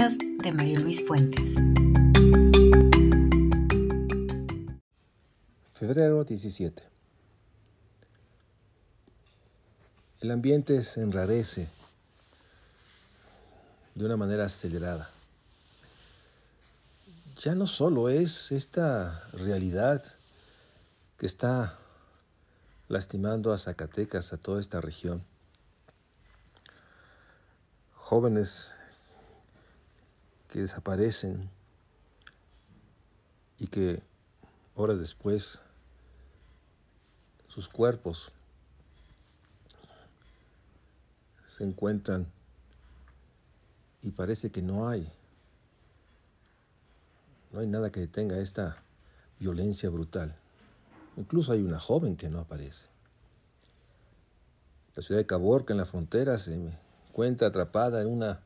de Mario Luis Fuentes. Febrero 17. El ambiente se enrarece de una manera acelerada. Ya no solo es esta realidad que está lastimando a Zacatecas, a toda esta región. Jóvenes que desaparecen y que horas después sus cuerpos se encuentran y parece que no hay, no hay nada que detenga esta violencia brutal. Incluso hay una joven que no aparece. La ciudad de Caborca en la frontera se encuentra atrapada en una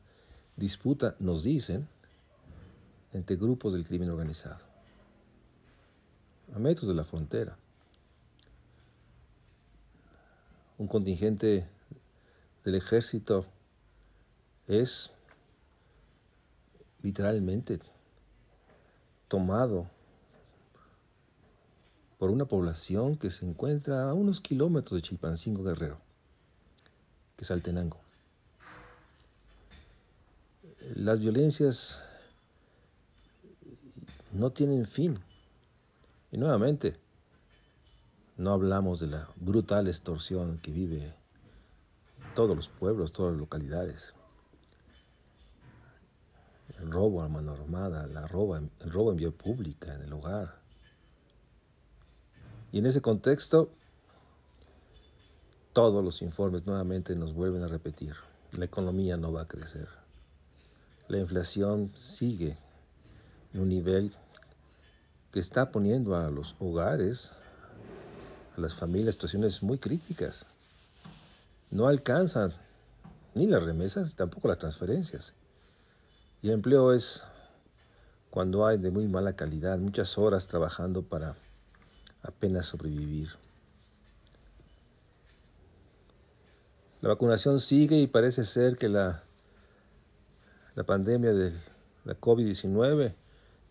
disputa, nos dicen, entre grupos del crimen organizado, a metros de la frontera. Un contingente del ejército es literalmente tomado por una población que se encuentra a unos kilómetros de Chilpancingo Guerrero, que es Altenango. Las violencias no tienen fin. Y nuevamente, no hablamos de la brutal extorsión que vive todos los pueblos, todas las localidades. El robo a mano armada, el robo en vía pública, en el hogar. Y en ese contexto, todos los informes nuevamente nos vuelven a repetir, la economía no va a crecer. La inflación sigue en un nivel que está poniendo a los hogares, a las familias, situaciones muy críticas. No alcanzan ni las remesas, tampoco las transferencias. Y el empleo es cuando hay de muy mala calidad, muchas horas trabajando para apenas sobrevivir. La vacunación sigue y parece ser que la, la pandemia de la COVID-19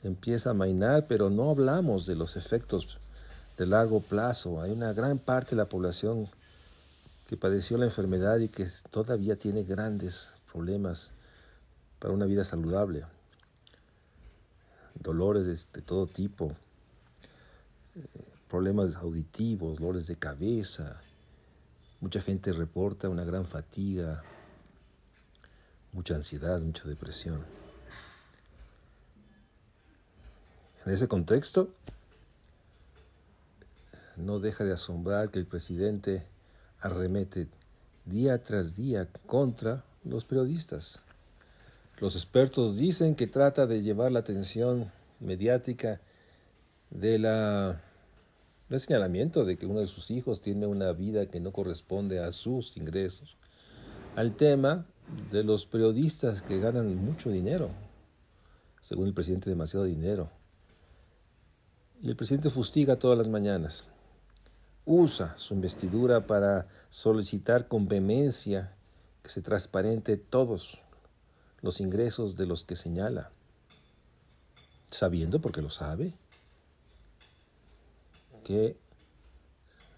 empieza a mainar, pero no hablamos de los efectos de largo plazo. Hay una gran parte de la población que padeció la enfermedad y que todavía tiene grandes problemas para una vida saludable. Dolores de, todo tipo, eh, problemas auditivos, dolores de cabeza. Mucha gente reporta una gran fatiga, mucha ansiedad, mucha depresión. En ese contexto, no deja de asombrar que el presidente arremete día tras día contra los periodistas. Los expertos dicen que trata de llevar la atención mediática del señalamiento de que uno de sus hijos tiene una vida que no corresponde a sus ingresos, al tema de los periodistas que ganan mucho dinero, según el presidente demasiado dinero, y el presidente fustiga todas las mañanas. Usa su investidura para solicitar con vehemencia que se transparente todos los ingresos de los que señala, sabiendo, porque lo sabe, que,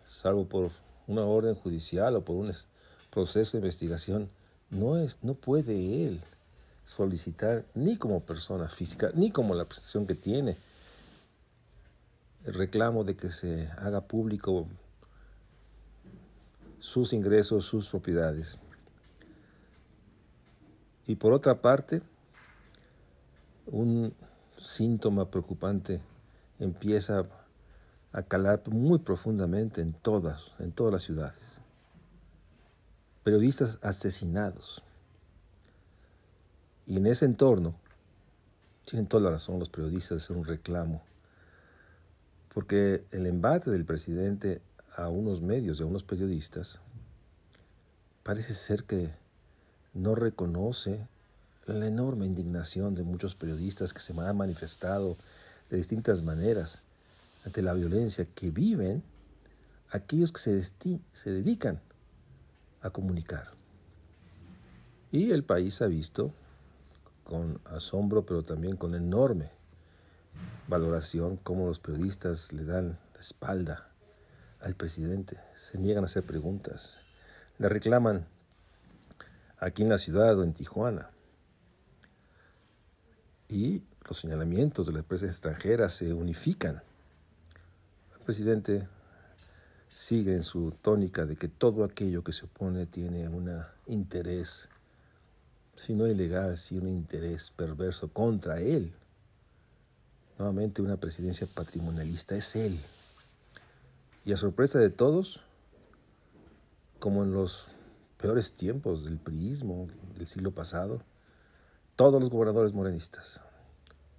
salvo por una orden judicial o por un proceso de investigación, no, es, no puede él solicitar ni como persona física, ni como la prestación que tiene, el reclamo de que se haga público sus ingresos, sus propiedades. Y por otra parte, un síntoma preocupante empieza a calar muy profundamente en todas, en todas las ciudades. Periodistas asesinados. Y en ese entorno, tienen toda la razón los periodistas de hacer un reclamo porque el embate del presidente a unos medios y a unos periodistas parece ser que no reconoce la enorme indignación de muchos periodistas que se han manifestado de distintas maneras ante la violencia que viven aquellos que se, se dedican a comunicar. Y el país ha visto con asombro, pero también con enorme valoración cómo los periodistas le dan la espalda al presidente, se niegan a hacer preguntas, le reclaman aquí en la ciudad o en Tijuana. Y los señalamientos de las empresas extranjeras se unifican. El presidente sigue en su tónica de que todo aquello que se opone tiene un interés, si no ilegal, si un interés perverso contra él. Nuevamente una presidencia patrimonialista es él. Y a sorpresa de todos, como en los peores tiempos del priismo del siglo pasado, todos los gobernadores morenistas,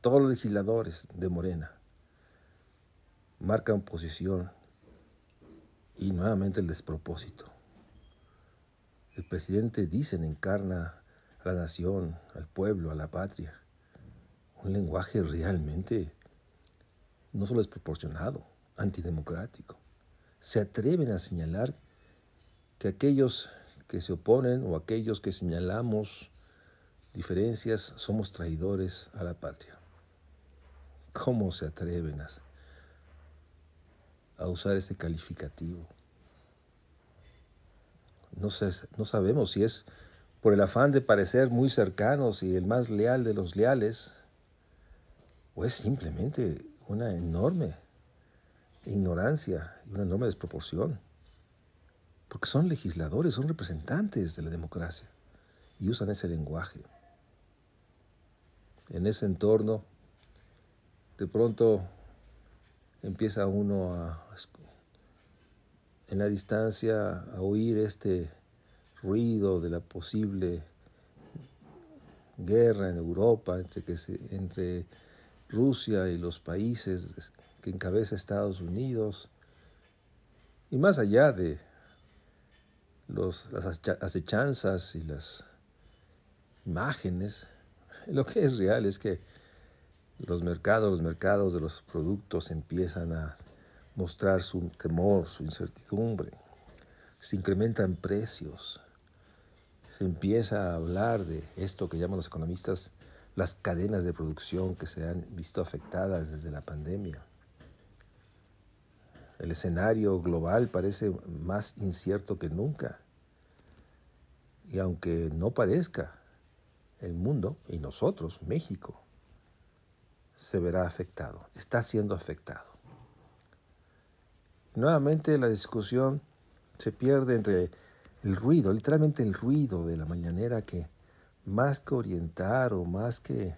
todos los legisladores de Morena, marcan posición y nuevamente el despropósito. El presidente, dicen, encarna a la nación, al pueblo, a la patria. Un lenguaje realmente no solo desproporcionado, antidemocrático. Se atreven a señalar que aquellos que se oponen o aquellos que señalamos diferencias somos traidores a la patria. ¿Cómo se atreven a, usar ese calificativo? No, sé, no sabemos si es por el afán de parecer muy cercanos y el más leal de los leales, o es simplemente una enorme ignorancia y una enorme desproporción porque son legisladores, son representantes de la democracia y usan ese lenguaje. En ese entorno, de pronto empieza uno a, en la distancia a oír este ruido de la posible guerra en Europa entre, que entre Rusia y los países que encabeza Estados Unidos, y más allá de los, las acechanzas y las imágenes, lo que es real es que los mercados, los mercados de los productos empiezan a mostrar su temor, su incertidumbre, se incrementan precios, se empieza a hablar de esto que llaman los economistas las cadenas de producción que se han visto afectadas desde la pandemia. El escenario global parece más incierto que nunca. Y aunque no parezca, el mundo y nosotros, México, se verá afectado, está siendo afectado. nuevamente la discusión se pierde entre el ruido, literalmente el ruido de la mañanera que más que orientar o más que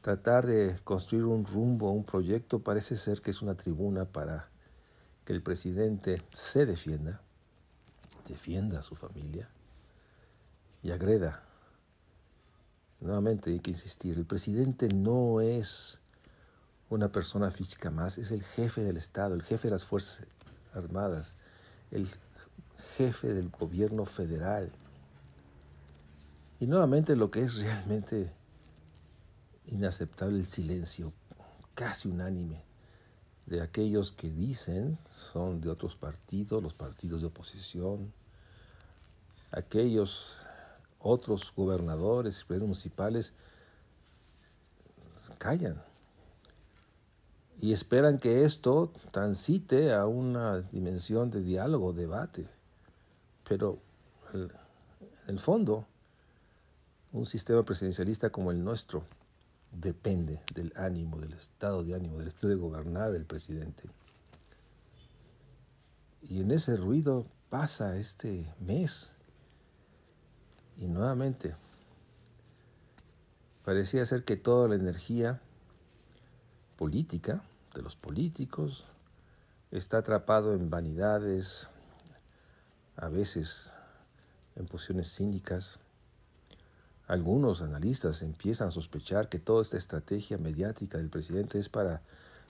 tratar de construir un rumbo, un proyecto, parece ser que es una tribuna para que el presidente se defienda, defienda a su familia y agreda. Nuevamente hay que insistir, el presidente no es una persona física más, es el jefe del Estado, el jefe de las Fuerzas Armadas, el jefe del gobierno federal. Y nuevamente lo que es realmente inaceptable el silencio casi unánime de aquellos que dicen son de otros partidos, los partidos de oposición, aquellos otros gobernadores y presidentes municipales callan y esperan que esto transite a una dimensión de diálogo, debate. Pero en el fondo, un sistema presidencialista como el nuestro depende del ánimo, del estado de ánimo, del estilo de gobernar del presidente. Y en ese ruido pasa este mes. Y nuevamente, parecía ser que toda la energía política de los políticos está atrapado en vanidades, a veces en posiciones cínicas, algunos analistas empiezan a sospechar que toda esta estrategia mediática del presidente es para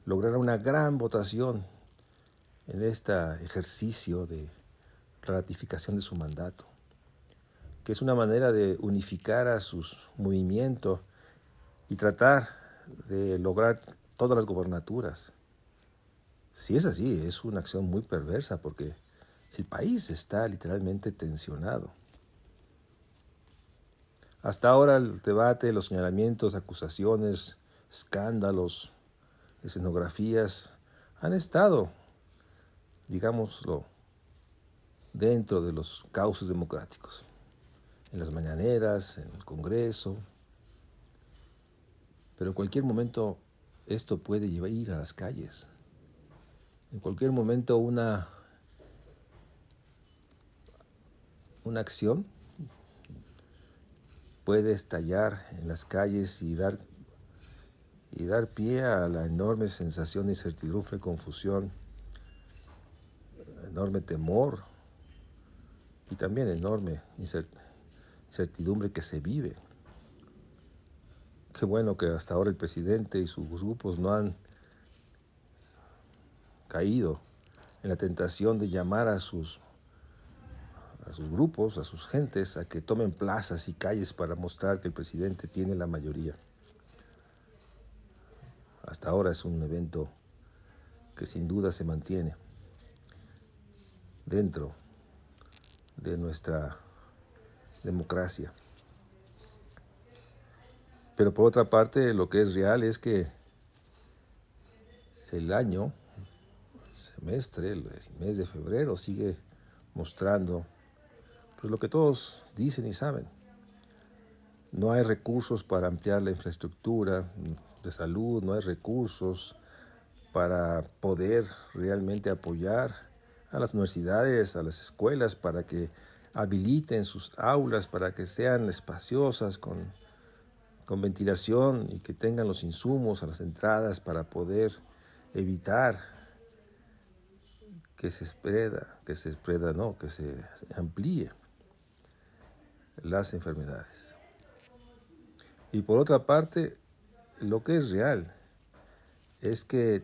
lograr una gran votación en este ejercicio de ratificación de su mandato, que es una manera de unificar a sus movimientos y tratar de lograr todas las gobernaturas. Si es así, es una acción muy perversa porque el país está literalmente tensionado. Hasta ahora el debate, los señalamientos, acusaciones, escándalos, escenografías han estado, digámoslo, dentro de los cauces democráticos, en las mañaneras, en el Congreso, pero en cualquier momento esto puede llevar ir a las calles. En cualquier momento una, una acción puede estallar en las calles y dar, y dar pie a la enorme sensación de incertidumbre, confusión, enorme temor y también enorme incertidumbre que se vive. Qué bueno que hasta ahora el presidente y sus grupos no han caído en la tentación de llamar a sus, a sus grupos, a sus gentes, a que tomen plazas y calles para mostrar que el presidente tiene la mayoría. Hasta ahora es un evento que sin duda se mantiene dentro de nuestra democracia. Pero por otra parte, lo que es real es que el año, el semestre, el mes de febrero sigue mostrando pues lo que todos dicen y saben. No hay recursos para ampliar la infraestructura de salud, no hay recursos para poder realmente apoyar a las universidades, a las escuelas, para que habiliten sus aulas, para que sean espaciosas, con con ventilación y que tengan los insumos a las entradas para poder evitar que se espreda, que se espreda, no, que se amplíe las enfermedades. Y por otra parte, lo que es real es que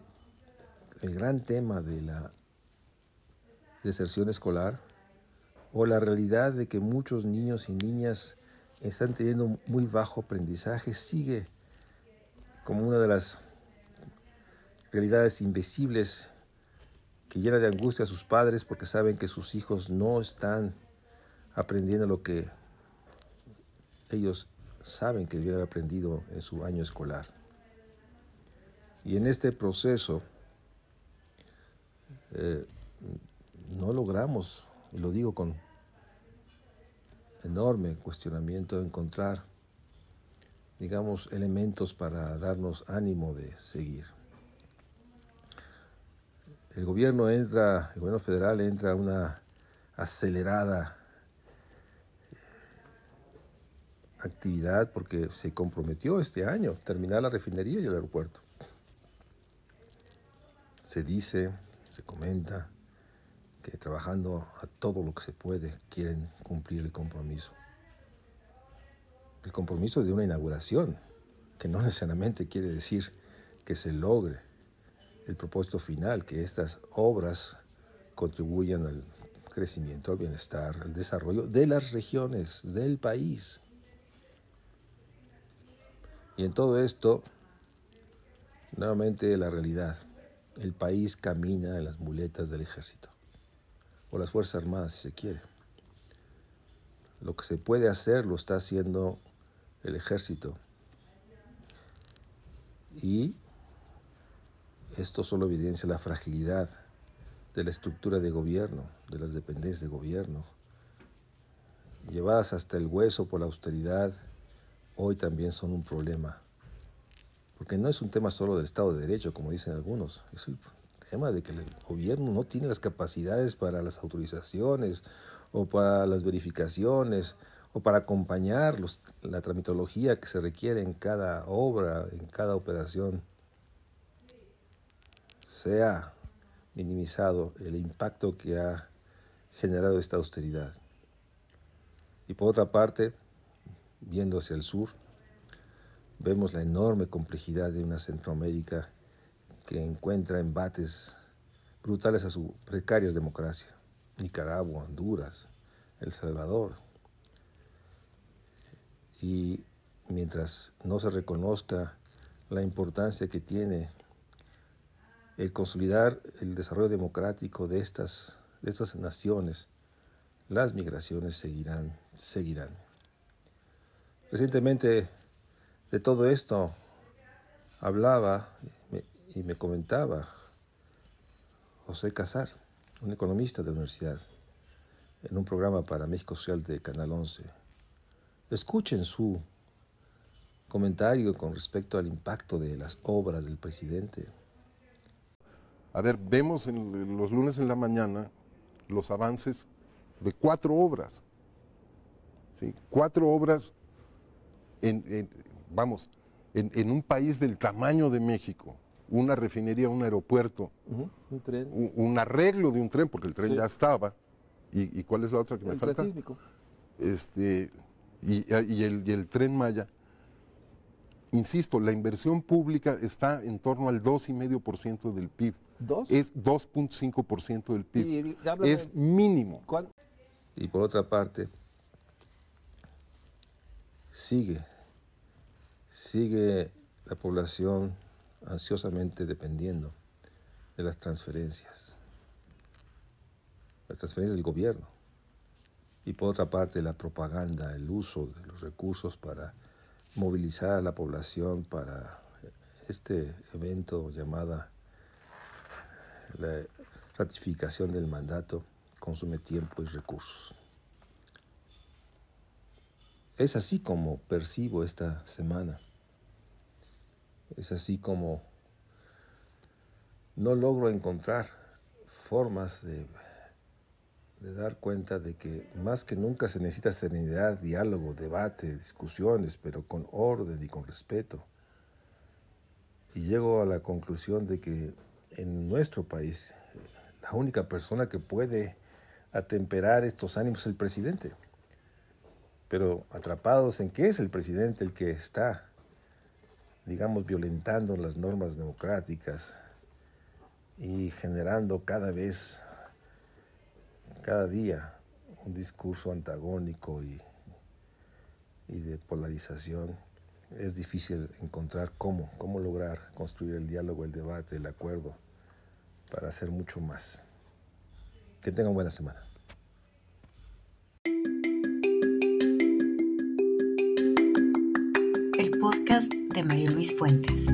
el gran tema de la deserción escolar o la realidad de que muchos niños y niñas están teniendo muy bajo aprendizaje, sigue como una de las realidades invisibles que llena de angustia a sus padres porque saben que sus hijos no están aprendiendo lo que ellos saben que debieron haber aprendido en su año escolar. Y en este proceso eh, no logramos, y lo digo con enorme cuestionamiento, encontrar, digamos, elementos para darnos ánimo de seguir. El gobierno entra, el gobierno federal entra a una acelerada actividad porque se comprometió este año terminar la refinería y el aeropuerto. Se dice, se comenta, trabajando a todo lo que se puede quieren cumplir el compromiso. El compromiso de una inauguración, que no necesariamente quiere decir que se logre el propósito final, que estas obras contribuyan al crecimiento, al bienestar, al desarrollo de las regiones, del país. Y en todo esto, nuevamente la realidad. El país camina en las muletas del ejército o las Fuerzas Armadas, si se quiere. Lo que se puede hacer lo está haciendo el ejército. Y esto solo evidencia la fragilidad de la estructura de gobierno, de las dependencias de gobierno, llevadas hasta el hueso por la austeridad, hoy también son un problema. Porque no es un tema solo del Estado de Derecho, como dicen algunos, es el tema de que el gobierno no tiene las capacidades para las autorizaciones o para las verificaciones o para acompañar la tramitología que se requiere en cada obra, en cada operación, se ha minimizado el impacto que ha generado esta austeridad. Y por otra parte, viendo hacia el sur, vemos la enorme complejidad de una Centroamérica que encuentra embates brutales a su precaria democracia. Nicaragua, Honduras, El Salvador. Y mientras no se reconozca la importancia que tiene el consolidar el desarrollo democrático de estas, de estas naciones, las migraciones seguirán, seguirán. Recientemente de todo esto hablaba y me comentaba José Casar, un economista de la universidad, en un programa para México Social de Canal 11. Escuchen su comentario con respecto al impacto de las obras del presidente. A ver, vemos en los lunes en la mañana los avances de cuatro obras. ¿sí? Cuatro obras en, vamos, en, un país del tamaño de México, una refinería, un aeropuerto, un, arreglo de un tren, porque el tren ya estaba. ¿Y, cuál es la otra que me falta? Este, y, el, y el tren Maya. Insisto, la inversión pública está en torno al 2,5% del PIB. ¿Dos? Es 2.5% del PIB. es mínimo. Y por otra parte, sigue, sigue la población ansiosamente dependiendo de las transferencias, las transferencias del gobierno. Y por otra parte, la propaganda, el uso de los recursos para movilizar a la población para este evento llamada la ratificación del mandato consume tiempo y recursos. Es así como percibo esta semana. Es así como no logro encontrar formas de, dar cuenta de que más que nunca se necesita serenidad, diálogo, debate, discusiones, pero con orden y con respeto. Y llego a la conclusión de que en nuestro país la única persona que puede atemperar estos ánimos es el presidente. Pero atrapados en que es el presidente el que está digamos, violentando las normas democráticas y generando cada vez, cada día, un discurso antagónico y, y de polarización, es difícil encontrar cómo, cómo lograr construir el diálogo, el debate, el acuerdo para hacer mucho más. Que tengan buena semana. De Mario Luis Fuentes.